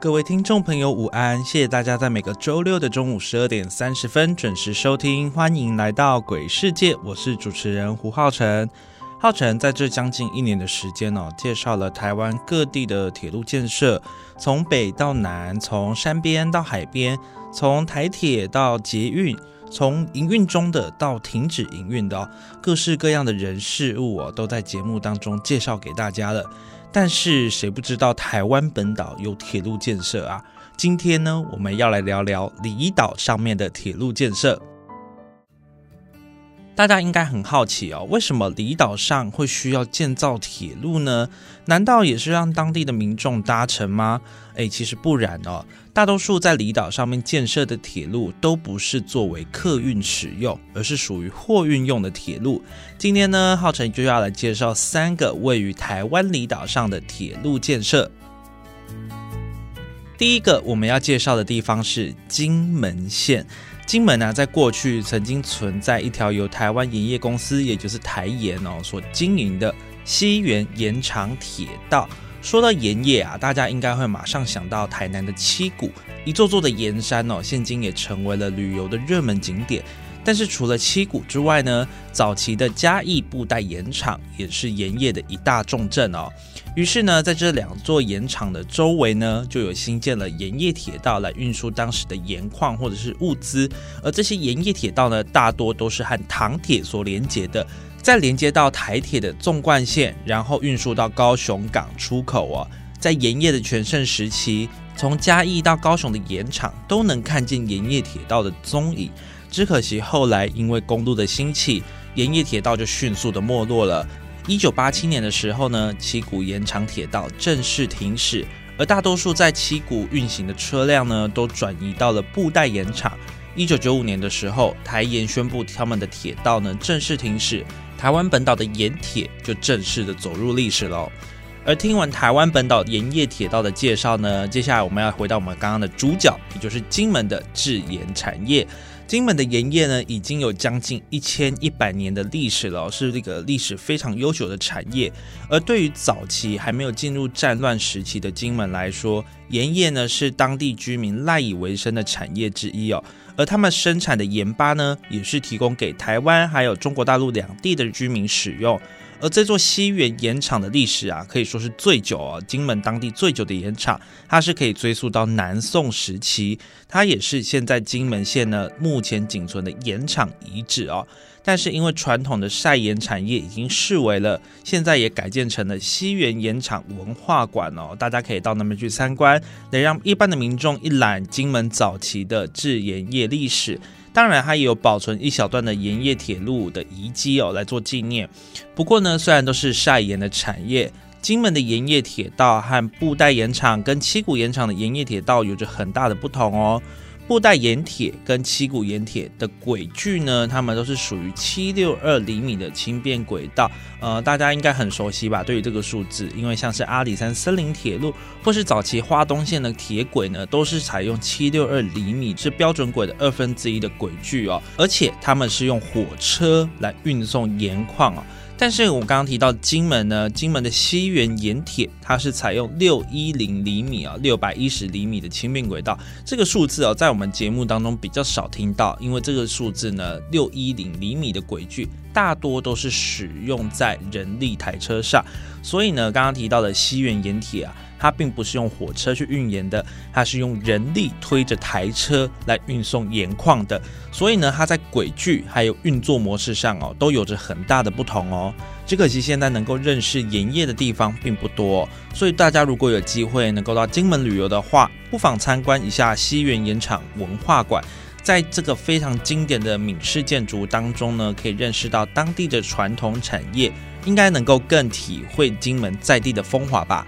各位听众朋友，午安！谢谢大家在每个周六的中午十二点三十分准时收听，欢迎来到鬼世界，我是主持人胡浩辰。浩辰在这将近一年的时间哦，介绍了台湾各地的铁路建设，从北到南，从山边到海边，从台铁到捷运，从营运中的到停止营运的，各式各样的人事物哦，都在节目当中介绍给大家了。但是谁不知道台湾本岛有铁路建设啊？今天呢，我们要来聊聊离岛上面的铁路建设。大家应该很好奇哦，为什么离岛上会需要建造铁路呢？难道也是让当地的民众搭乘吗？诶，其实不然哦。大多数在离岛上面建设的铁路都不是作为客运使用，而是属于货运用的铁路。今天呢，浩辰就要来介绍三个位于台湾离岛上的铁路建设。第一个我们要介绍的地方是金门县。金门呢，在过去曾经存在一条由台湾盐业公司，也就是台盐哦所经营的西园盐场铁道。说到盐业啊，大家应该会马上想到台南的七股，一座座的盐山哦，现今也成为了旅游的热门景点。但是除了七股之外呢，早期的嘉义布袋盐场也是盐业的一大重镇哦。于是呢，在这两座盐场的周围呢，就有新建了盐业铁道来运输当时的盐矿或者是物资。而这些盐业铁道呢，大多都是和糖铁所连接的，再连接到台铁的纵贯线，然后运输到高雄港出口哦。在盐业的全盛时期，从嘉义到高雄的盐场都能看见盐业铁道的踪影。只可惜后来因为公路的兴起，盐业铁道就迅速的没落了。一九八七年的时候呢，七股盐场铁道正式停驶，而大多数在七股运行的车辆呢，都转移到了布袋盐场。一九九五年的时候，台盐宣布他们的铁道呢正式停驶，台湾本岛的盐铁就正式的走入历史了。而听完台湾本岛盐业铁道的介绍呢，接下来我们要回到我们刚刚的主角，也就是金门的制盐产业。金门的盐业呢，已经有将近一千一百年的历史了，是这个历史非常悠久的产业。而对于早期还没有进入战乱时期的金门来说，盐业呢是当地居民赖以为生的产业之一哦。而他们生产的盐巴呢，也是提供给台湾还有中国大陆两地的居民使用。而这座西园盐场的历史啊，可以说是最久哦，金门当地最久的盐场，它是可以追溯到南宋时期，它也是现在金门县呢目前仅存的盐场遗址哦。但是因为传统的晒盐产业已经式微了，现在也改建成了西园盐场文化馆哦，大家可以到那边去参观，能让一般的民众一览金门早期的制盐业历史。当然，它也有保存一小段的盐业铁路的遗迹哦，来做纪念。不过呢，虽然都是晒盐的产业，金门的盐业铁道和布袋盐场跟七股盐场的盐业铁道有着很大的不同哦。布袋盐铁跟七股盐铁的轨距呢，它们都是属于七六二厘米的轻便轨道。呃，大家应该很熟悉吧？对于这个数字，因为像是阿里山森林铁路或是早期花东线的铁轨呢，都是采用七六二厘米是标准轨的二分之一的轨距哦，而且他们是用火车来运送盐矿哦。但是我刚刚提到金门呢，金门的西园盐铁，它是采用六一零厘米啊，六百一十厘米的轻便轨道。这个数字哦，在我们节目当中比较少听到，因为这个数字呢，六一零厘米的轨距大多都是使用在人力台车上，所以呢，刚刚提到的西园盐铁啊。它并不是用火车去运盐的，它是用人力推着台车来运送盐矿的。所以呢，它在轨距还有运作模式上哦，都有着很大的不同哦。只可惜现在能够认识盐业的地方并不多，所以大家如果有机会能够到金门旅游的话，不妨参观一下西园盐场文化馆。在这个非常经典的闽式建筑当中呢，可以认识到当地的传统产业，应该能够更体会金门在地的风华吧。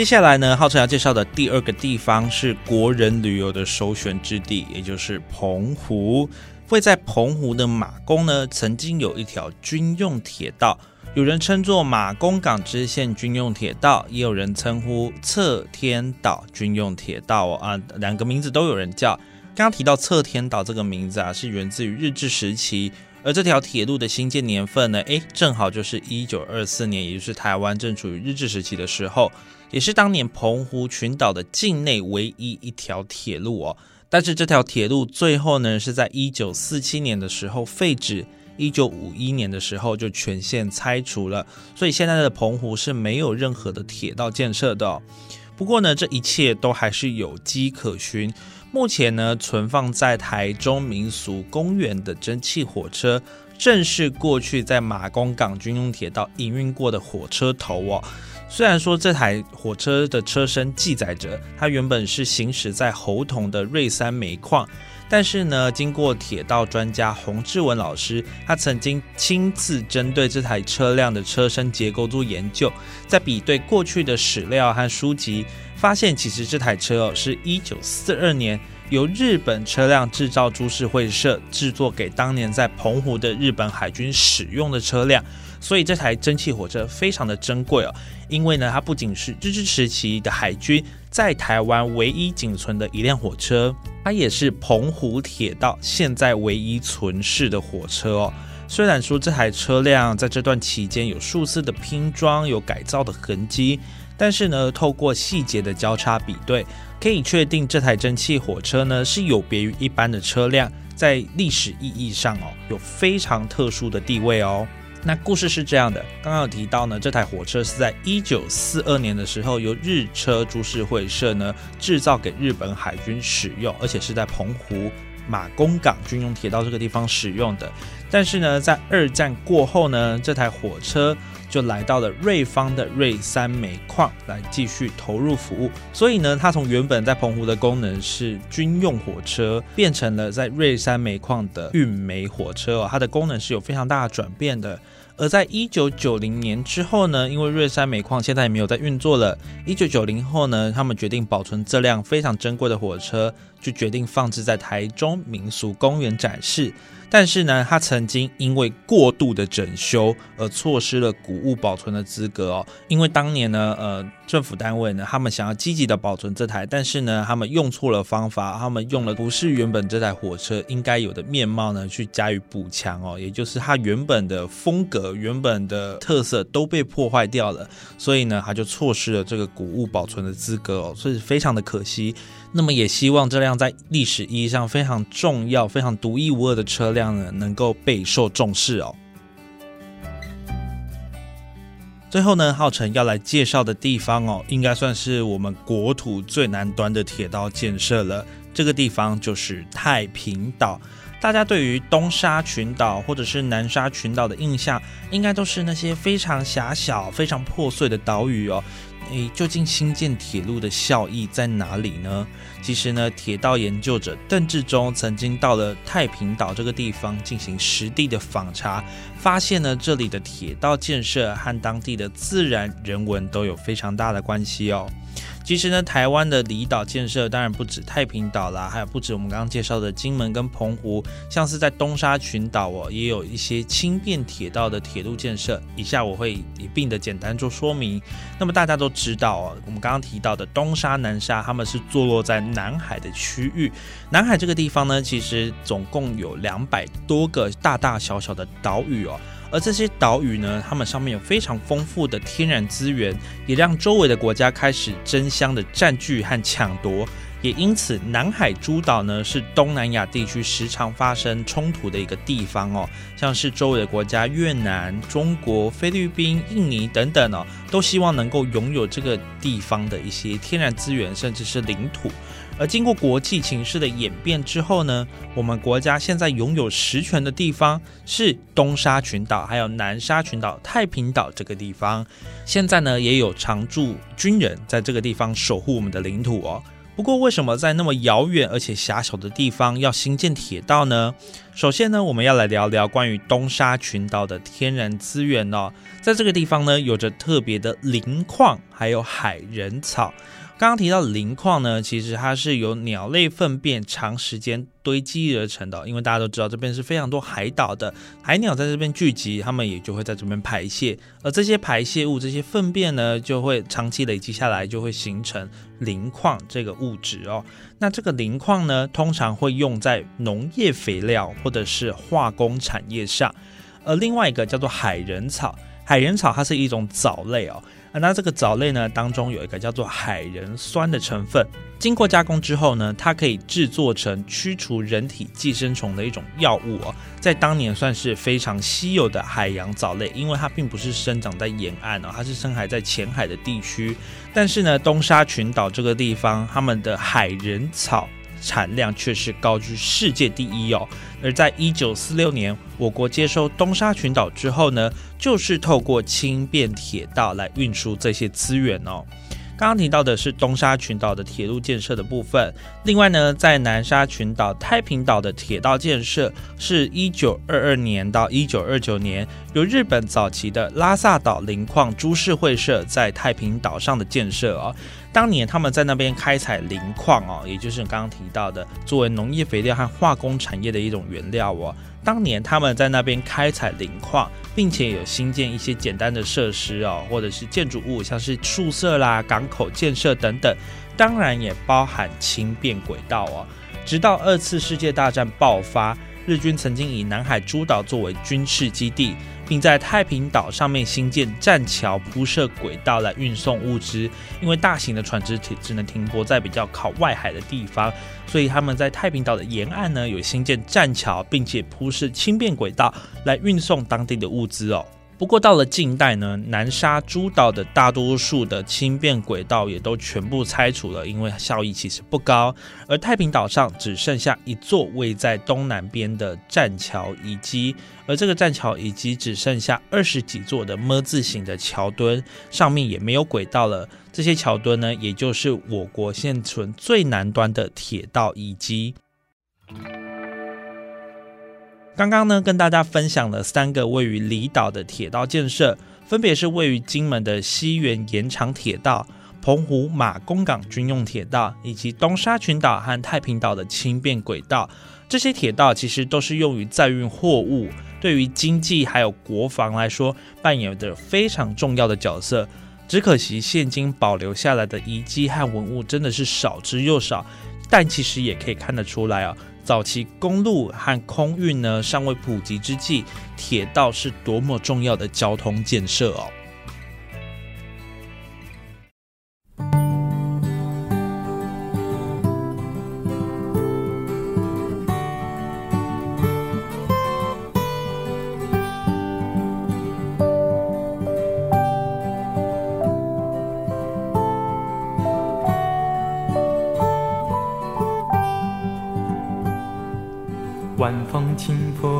接下来呢，浩辰要介绍的第二个地方是国人旅游的首选之地，也就是澎湖。位在澎湖的马公呢，曾经有一条军用铁道，有人称作马公港支线军用铁道，也有人称呼侧天岛军用铁道啊，两个名字都有人叫。刚刚提到侧天岛这个名字啊，是源自于日治时期。而这条铁路的新建年份呢，诶，正好就是一九二四年，也就是台湾正处于日治时期的时候，也是当年澎湖群岛的境内唯一一条铁路哦。但是这条铁路最后呢，是在一九四七年的时候废止，一九五一年的时候就全线拆除了，所以现在的澎湖是没有任何的铁道建设的。不过呢，这一切都还是有迹可循。目前呢，存放在台中民俗公园的蒸汽火车，正是过去在马公港军用铁道营运过的火车头哦。虽然说这台火车的车身记载着它原本是行驶在猴硐的瑞山煤矿，但是呢，经过铁道专家洪志文老师，他曾经亲自针对这台车辆的车身结构做研究，在比对过去的史料和书籍。发现其实这台车哦，是一九四二年由日本车辆制造株式会社制作给当年在澎湖的日本海军使用的车辆，所以这台蒸汽火车非常的珍贵哦。因为呢，它不仅是日治时期的海军在台湾唯一仅存的一辆火车，它也是澎湖铁道现在唯一存世的火车哦。虽然说这台车辆在这段期间有数次的拼装、有改造的痕迹。但是呢，透过细节的交叉比对，可以确定这台蒸汽火车呢是有别于一般的车辆，在历史意义上哦有非常特殊的地位哦。那故事是这样的，刚刚有提到呢，这台火车是在一九四二年的时候由日车株式会社呢制造给日本海军使用，而且是在澎湖马公港军用铁道这个地方使用的。但是呢，在二战过后呢，这台火车。就来到了瑞芳的瑞山煤矿来继续投入服务，所以呢，它从原本在澎湖的功能是军用火车，变成了在瑞山煤矿的运煤火车哦，它的功能是有非常大的转变的。而在一九九零年之后呢，因为瑞山煤矿现在也没有在运作了，一九九零后呢，他们决定保存这辆非常珍贵的火车，就决定放置在台中民俗公园展示。但是呢，它曾经因为过度的整修而错失了古物保存的资格哦。因为当年呢，呃，政府单位呢，他们想要积极的保存这台，但是呢，他们用错了方法，他们用了不是原本这台火车应该有的面貌呢，去加以补强哦。也就是它原本的风格、原本的特色都被破坏掉了，所以呢，它就错失了这个古物保存的资格哦，所以非常的可惜。那么也希望这辆在历史意义上非常重要、非常独一无二的车辆呢，能够备受重视哦。最后呢，浩辰要来介绍的地方哦，应该算是我们国土最南端的铁道建设了。这个地方就是太平岛。大家对于东沙群岛或者是南沙群岛的印象，应该都是那些非常狭小、非常破碎的岛屿哦。诶，究竟新建铁路的效益在哪里呢？其实呢，铁道研究者邓志忠曾经到了太平岛这个地方进行实地的访查，发现呢，这里的铁道建设和当地的自然人文都有非常大的关系哦。其实呢，台湾的离岛建设当然不止太平岛啦，还有不止我们刚刚介绍的金门跟澎湖，像是在东沙群岛哦，也有一些轻便铁道的铁路建设。以下我会一并的简单做说明。那么大家都知道哦，我们刚刚提到的东沙、南沙，他们是坐落在南海的区域。南海这个地方呢，其实总共有两百多个大大小小的岛屿哦。而这些岛屿呢，它们上面有非常丰富的天然资源，也让周围的国家开始争相的占据和抢夺，也因此南海诸岛呢是东南亚地区时常发生冲突的一个地方哦，像是周围的国家越南、中国、菲律宾、印尼等等哦，都希望能够拥有这个地方的一些天然资源，甚至是领土。而经过国际情势的演变之后呢，我们国家现在拥有实权的地方是东沙群岛，还有南沙群岛、太平岛这个地方。现在呢，也有常驻军人在这个地方守护我们的领土哦。不过，为什么在那么遥远而且狭小的地方要新建铁道呢？首先呢，我们要来聊聊关于东沙群岛的天然资源哦。在这个地方呢，有着特别的磷矿，还有海人草。刚刚提到磷矿呢，其实它是由鸟类粪便长时间堆积而成的。因为大家都知道这边是非常多海岛的，海鸟在这边聚集，它们也就会在这边排泄，而这些排泄物、这些粪便呢，就会长期累积下来，就会形成磷矿这个物质哦。那这个磷矿呢，通常会用在农业肥料或者是化工产业上。而另外一个叫做海人草，海人草它是一种藻类哦。那这个藻类呢，当中有一个叫做海人酸的成分，经过加工之后呢，它可以制作成驱除人体寄生虫的一种药物哦，在当年算是非常稀有的海洋藻类，因为它并不是生长在沿岸哦，它是生海在浅海的地区。但是呢，东沙群岛这个地方，他们的海人草。产量却是高居世界第一哦。而在一九四六年，我国接收东沙群岛之后呢，就是透过轻便铁道来运输这些资源哦。刚刚提到的是东沙群岛的铁路建设的部分，另外呢，在南沙群岛太平岛的铁道建设是一九二二年到一九二九年，由日本早期的拉萨岛磷矿株式会社在太平岛上的建设哦。当年他们在那边开采磷矿哦，也就是刚刚提到的作为农业肥料和化工产业的一种原料哦。当年他们在那边开采磷矿，并且有新建一些简单的设施哦，或者是建筑物，像是宿舍啦、港口建设等等，当然也包含轻便轨道哦。直到二次世界大战爆发，日军曾经以南海诸岛作为军事基地。并在太平岛上面新建栈桥，铺设轨道来运送物资。因为大型的船只只只能停泊在比较靠外海的地方，所以他们在太平岛的沿岸呢有新建栈桥，并且铺设轻便轨道来运送当地的物资哦。不过到了近代呢，南沙诸岛的大多数的轻便轨道也都全部拆除了，因为效益其实不高。而太平岛上只剩下一座位在东南边的栈桥遗迹，而这个栈桥遗迹只剩下二十几座的么字形的桥墩，上面也没有轨道了。这些桥墩呢，也就是我国现存最南端的铁道遗迹。刚刚呢，跟大家分享了三个位于离岛的铁道建设，分别是位于金门的西园延长铁道、澎湖马公港军用铁道，以及东沙群岛和太平岛的轻便轨道。这些铁道其实都是用于载运货物，对于经济还有国防来说，扮演着非常重要的角色。只可惜现今保留下来的遗迹和文物真的是少之又少，但其实也可以看得出来啊。早期公路和空运呢尚未普及之际，铁道是多么重要的交通建设哦。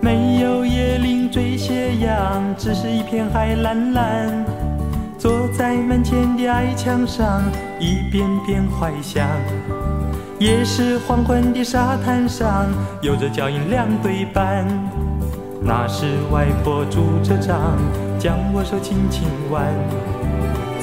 没有椰林缀斜阳，只是一片海蓝蓝。坐在门前的矮墙上，一遍遍怀想。也是黄昏的沙滩上，有着脚印两对半。那是外婆拄着杖，将我手轻轻挽。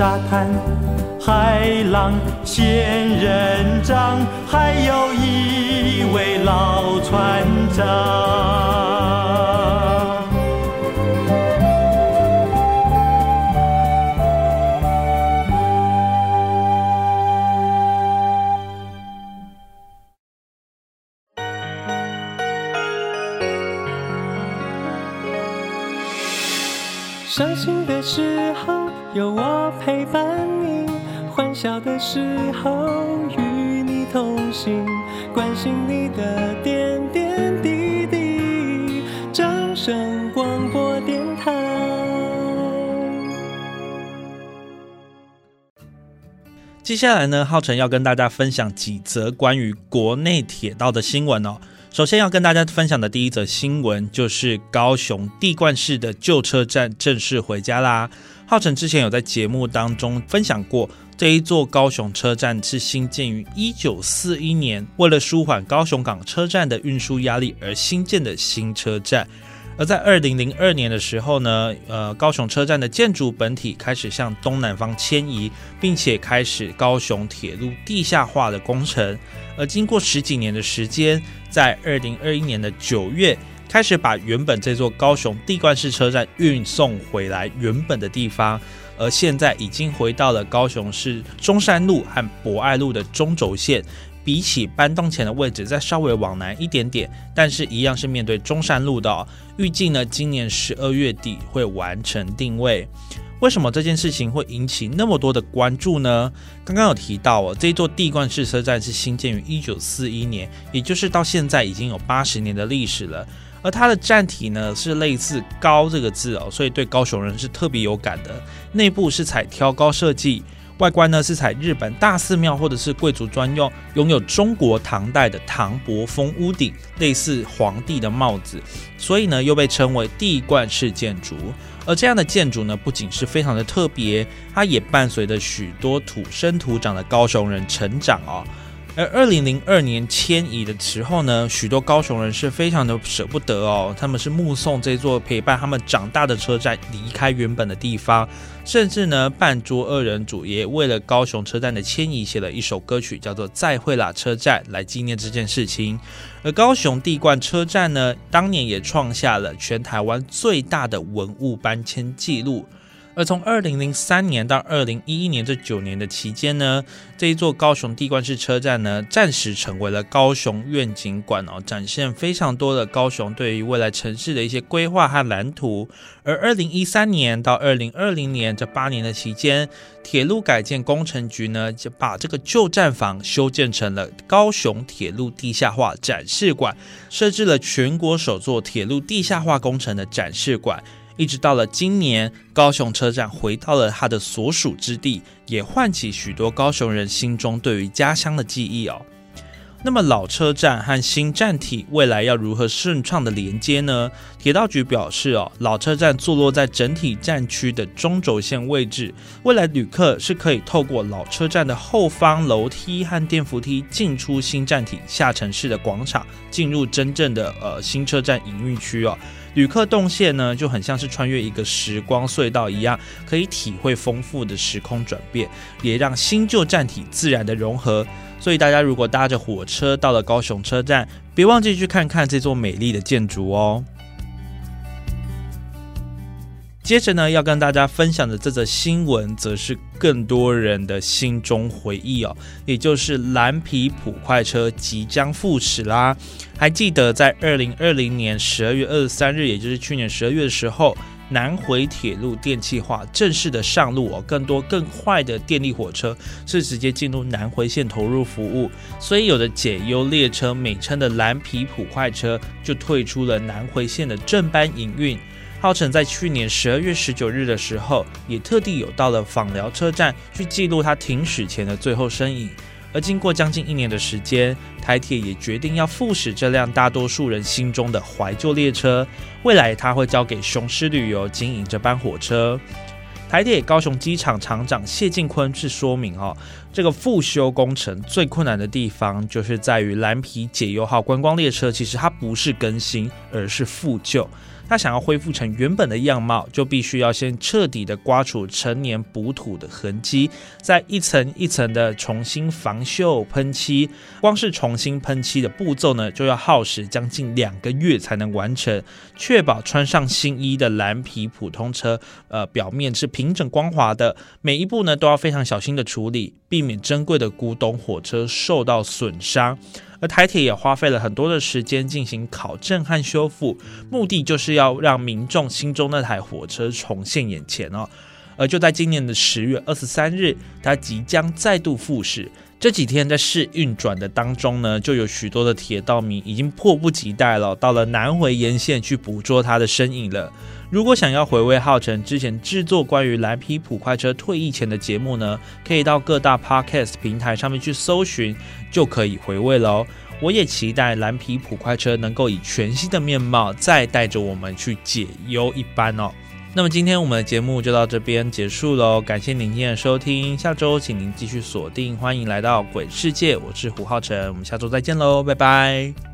沙滩，海浪，仙人掌，还有一位老船长。伤心的时候有我陪伴你，欢笑的时候与你同行，关心你的点点滴滴。掌声广播电台。接下来呢，浩辰要跟大家分享几则关于国内铁道的新闻哦。首先要跟大家分享的第一则新闻，就是高雄地冠市的旧车站正式回家啦。浩辰之前有在节目当中分享过，这一座高雄车站是新建于一九四一年，为了舒缓高雄港车站的运输压力而新建的新车站。而在二零零二年的时候呢，呃，高雄车站的建筑本体开始向东南方迁移，并且开始高雄铁路地下化的工程。而经过十几年的时间，在二零二一年的九月，开始把原本这座高雄地冠式车站运送回来原本的地方，而现在已经回到了高雄市中山路和博爱路的中轴线，比起搬动前的位置再稍微往南一点点，但是一样是面对中山路的。预计呢，今年十二月底会完成定位。为什么这件事情会引起那么多的关注呢？刚刚有提到哦，这座地冠式车站是新建于一九四一年，也就是到现在已经有八十年的历史了。而它的站体呢是类似“高”这个字哦，所以对高雄人是特别有感的。内部是采挑高设计，外观呢是采日本大寺庙或者是贵族专用，拥有中国唐代的唐伯风屋顶，类似皇帝的帽子，所以呢又被称为地冠式建筑。而这样的建筑呢，不仅是非常的特别，它也伴随着许多土生土长的高雄人成长哦。而二零零二年迁移的时候呢，许多高雄人是非常的舍不得哦，他们是目送这座陪伴他们长大的车站离开原本的地方，甚至呢，半桌二人组也为了高雄车站的迁移写了一首歌曲，叫做《再会啦车站》来纪念这件事情。而高雄地冠车站呢，当年也创下了全台湾最大的文物搬迁记录。而从二零零三年到二零一一年这九年的期间呢，这一座高雄地冠式车站呢，暂时成为了高雄愿景馆哦，展现非常多的高雄对于未来城市的一些规划和蓝图。而二零一三年到二零二零年这八年的期间，铁路改建工程局呢，就把这个旧站房修建成了高雄铁路地下化展示馆，设置了全国首座铁路地下化工程的展示馆。一直到了今年，高雄车站回到了它的所属之地，也唤起许多高雄人心中对于家乡的记忆哦。那么老车站和新站体未来要如何顺畅的连接呢？铁道局表示哦，老车站坐落在整体站区的中轴线位置，未来旅客是可以透过老车站的后方楼梯和电扶梯进出新站体下城市的广场，进入真正的呃新车站营运区哦。旅客动线呢，就很像是穿越一个时光隧道一样，可以体会丰富的时空转变，也让新旧站体自然的融合。所以大家如果搭着火车到了高雄车站，别忘记去看看这座美丽的建筑哦。接着呢，要跟大家分享的这则新闻，则是更多人的心中回忆哦，也就是蓝皮普快车即将复驶啦。还记得在二零二零年十二月二十三日，也就是去年十二月的时候。南回铁路电气化正式的上路哦，更多更快的电力火车是直接进入南回线投入服务，所以有的解忧列车美称的蓝皮普快车就退出了南回线的正班营运。浩辰在去年十二月十九日的时候，也特地有到了访寮车站去记录他停驶前的最后身影。而经过将近一年的时间，台铁也决定要复驶这辆大多数人心中的怀旧列车。未来，它会交给雄狮旅游经营这班火车。台铁高雄机场厂长谢进坤是说明哦，这个复修工程最困难的地方，就是在于蓝皮解忧号观光列车，其实它不是更新，而是复旧。他想要恢复成原本的样貌，就必须要先彻底的刮除成年补土的痕迹，再一层一层的重新防锈喷漆。光是重新喷漆的步骤呢，就要耗时将近两个月才能完成，确保穿上新衣的蓝皮普通车，呃，表面是平整光滑的。每一步呢，都要非常小心的处理，避免珍贵的古董火车受到损伤。而台铁也花费了很多的时间进行考证和修复，目的就是要让民众心中那台火车重现眼前哦。而就在今年的十月二十三日，它即将再度复驶。这几天在试运转的当中呢，就有许多的铁道迷已经迫不及待了，到了南回沿线去捕捉它的身影了。如果想要回味浩辰之前制作关于蓝皮普快车退役前的节目呢，可以到各大 podcast 平台上面去搜寻，就可以回味喽。我也期待蓝皮普快车能够以全新的面貌再带着我们去解忧一般哦。那么今天我们的节目就到这边结束喽，感谢您今天的收听，下周请您继续锁定，欢迎来到鬼世界，我是胡浩辰，我们下周再见喽，拜拜。